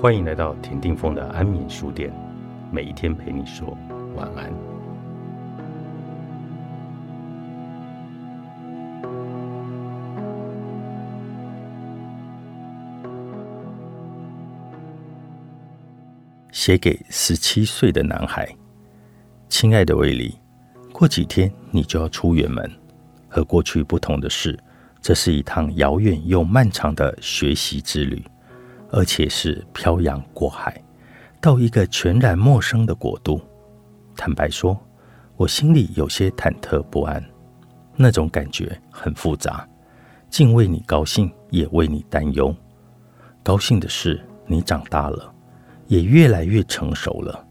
欢迎来到田定峰的安眠书店，每一天陪你说晚安。写给十七岁的男孩，亲爱的威利，过几天你就要出远门。和过去不同的是，这是一趟遥远又漫长的学习之旅。而且是漂洋过海，到一个全然陌生的国度。坦白说，我心里有些忐忑不安，那种感觉很复杂，既为你高兴，也为你担忧。高兴的是，你长大了，也越来越成熟了，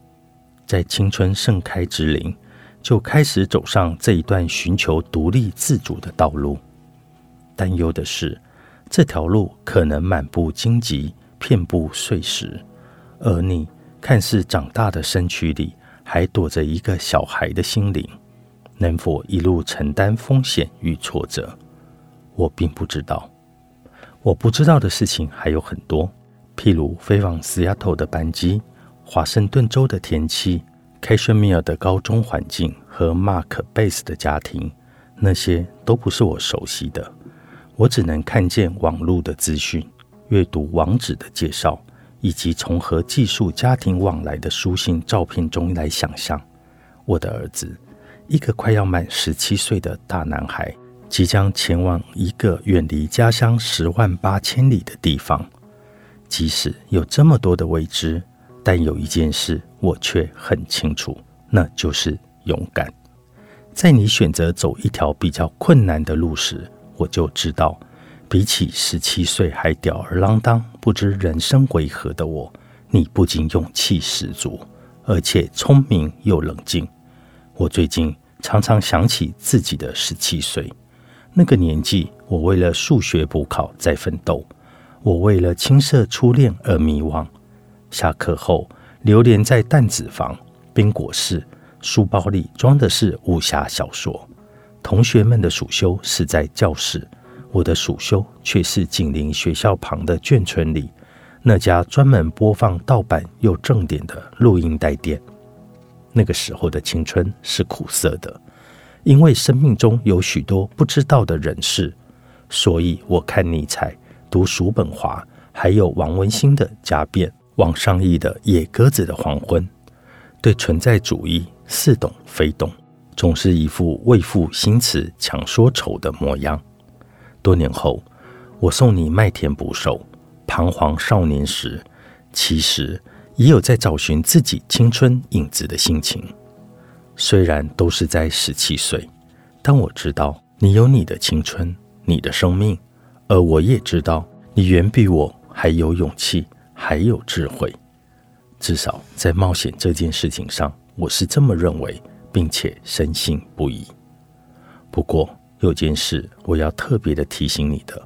在青春盛开之龄，就开始走上这一段寻求独立自主的道路。担忧的是，这条路可能满布荆棘。遍布碎石，而你看似长大的身躯里，还躲着一个小孩的心灵，能否一路承担风险与挫折？我并不知道。我不知道的事情还有很多，譬如飞往西雅图的班机、华盛顿州的天气、凯旋米尔的高中环境和 Mark Base 的家庭，那些都不是我熟悉的。我只能看见网络的资讯。阅读网址的介绍，以及从和寄宿家庭往来的书信照片中来想象，我的儿子，一个快要满十七岁的大男孩，即将前往一个远离家乡十万八千里的地方。即使有这么多的未知，但有一件事我却很清楚，那就是勇敢。在你选择走一条比较困难的路时，我就知道。比起十七岁还吊儿郎当、不知人生为何的我，你不仅勇气十足，而且聪明又冷静。我最近常常想起自己的十七岁，那个年纪，我为了数学补考在奋斗，我为了青涩初恋而迷惘。下课后，流连在弹子房、冰果室，书包里装的是武侠小说。同学们的暑休是在教室。我的暑休却是紧邻学校旁的眷村里那家专门播放盗版又正点的录音带店。那个时候的青春是苦涩的，因为生命中有许多不知道的人事，所以我看尼采、读叔本华，还有王文兴的《家变》，王上义的《野鸽子的黄昏》，对存在主义似懂非懂，总是一副为赋新词强说愁的模样。多年后，我送你麦田捕手，彷徨少年时，其实也有在找寻自己青春影子的心情。虽然都是在十七岁，但我知道你有你的青春，你的生命，而我也知道你远比我还有勇气，还有智慧。至少在冒险这件事情上，我是这么认为，并且深信不疑。不过，有件事我要特别的提醒你的，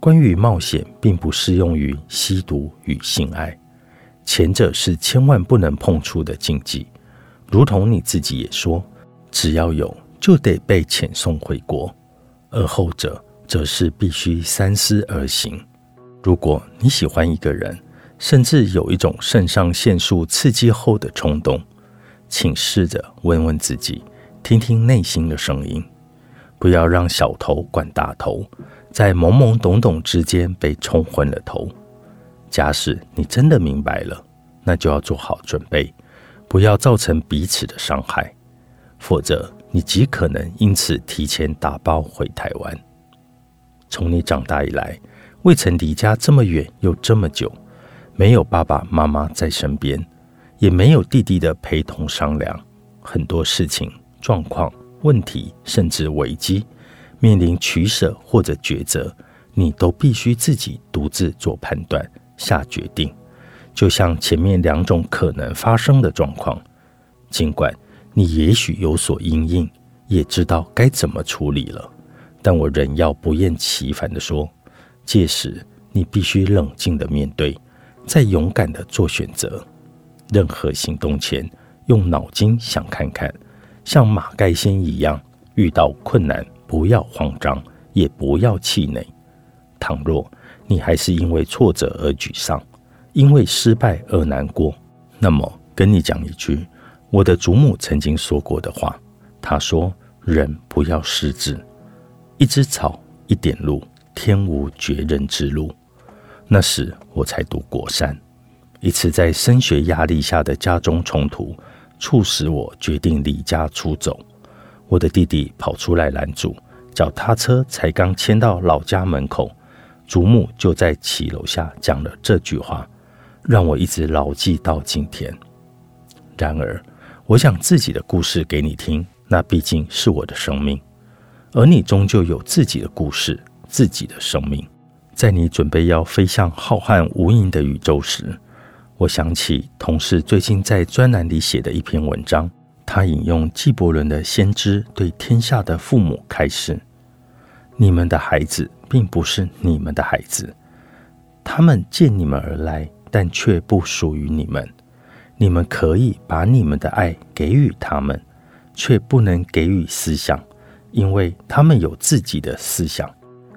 关于冒险，并不适用于吸毒与性爱，前者是千万不能碰触的禁忌。如同你自己也说，只要有就得被遣送回国，而后者则是必须三思而行。如果你喜欢一个人，甚至有一种肾上腺素刺激后的冲动，请试着问问自己，听听内心的声音。不要让小头管大头，在懵懵懂懂之间被冲昏了头。假使你真的明白了，那就要做好准备，不要造成彼此的伤害，否则你极可能因此提前打包回台湾。从你长大以来，未曾离家这么远又这么久，没有爸爸妈妈在身边，也没有弟弟的陪同商量，很多事情状况。问题甚至危机，面临取舍或者抉择，你都必须自己独自做判断、下决定。就像前面两种可能发生的状况，尽管你也许有所阴影，也知道该怎么处理了，但我仍要不厌其烦地说：届时你必须冷静地面对，再勇敢地做选择。任何行动前，用脑筋想看看。像马盖先一样，遇到困难不要慌张，也不要气馁。倘若你还是因为挫折而沮丧，因为失败而难过。那么，跟你讲一句我的祖母曾经说过的话。她说：“人不要失志，一枝草，一点露，天无绝人之路。”那时我才读国三，一次在升学压力下的家中冲突，促使我决定离家出走。我的弟弟跑出来拦住，脚踏车才刚牵到老家门口，祖母就在骑楼下讲了这句话，让我一直牢记到今天。然而，我讲自己的故事给你听，那毕竟是我的生命，而你终究有自己的故事，自己的生命。在你准备要飞向浩瀚无垠的宇宙时，我想起同事最近在专栏里写的一篇文章。他引用纪伯伦的先知对天下的父母开示：“你们的孩子并不是你们的孩子，他们见你们而来，但却不属于你们。你们可以把你们的爱给予他们，却不能给予思想，因为他们有自己的思想。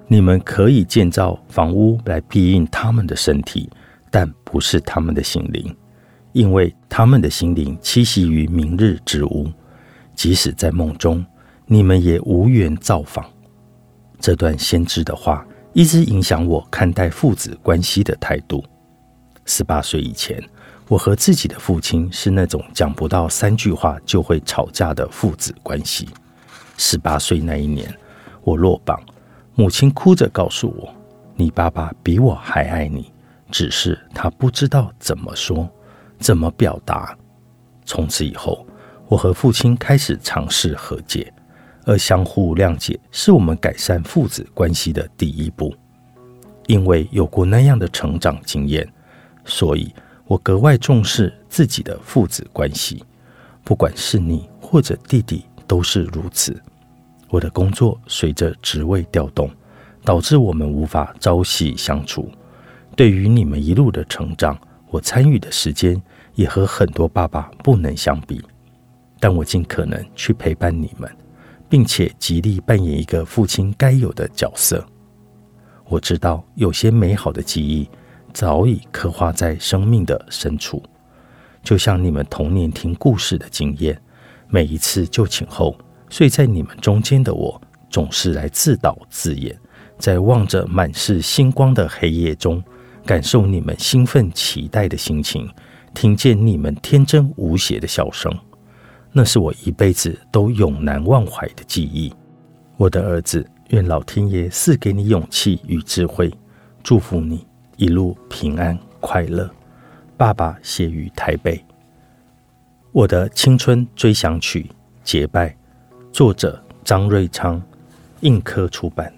你们可以建造房屋来庇应他们的身体，但不是他们的心灵。”因为他们的心灵栖息于明日之屋，即使在梦中，你们也无缘造访。这段先知的话一直影响我看待父子关系的态度。十八岁以前，我和自己的父亲是那种讲不到三句话就会吵架的父子关系。十八岁那一年，我落榜，母亲哭着告诉我：“你爸爸比我还爱你，只是他不知道怎么说。”怎么表达？从此以后，我和父亲开始尝试和解，而相互谅解是我们改善父子关系的第一步。因为有过那样的成长经验，所以我格外重视自己的父子关系。不管是你或者弟弟，都是如此。我的工作随着职位调动，导致我们无法朝夕相处。对于你们一路的成长，我参与的时间也和很多爸爸不能相比，但我尽可能去陪伴你们，并且极力扮演一个父亲该有的角色。我知道有些美好的记忆早已刻画在生命的深处，就像你们童年听故事的经验。每一次就寝后睡在你们中间的我，总是来自导自演，在望着满是星光的黑夜中。感受你们兴奋期待的心情，听见你们天真无邪的笑声，那是我一辈子都永难忘怀的记忆。我的儿子，愿老天爷赐给你勇气与智慧，祝福你一路平安快乐。爸爸写于台北。我的青春追想曲结拜，作者张瑞昌，印科出版。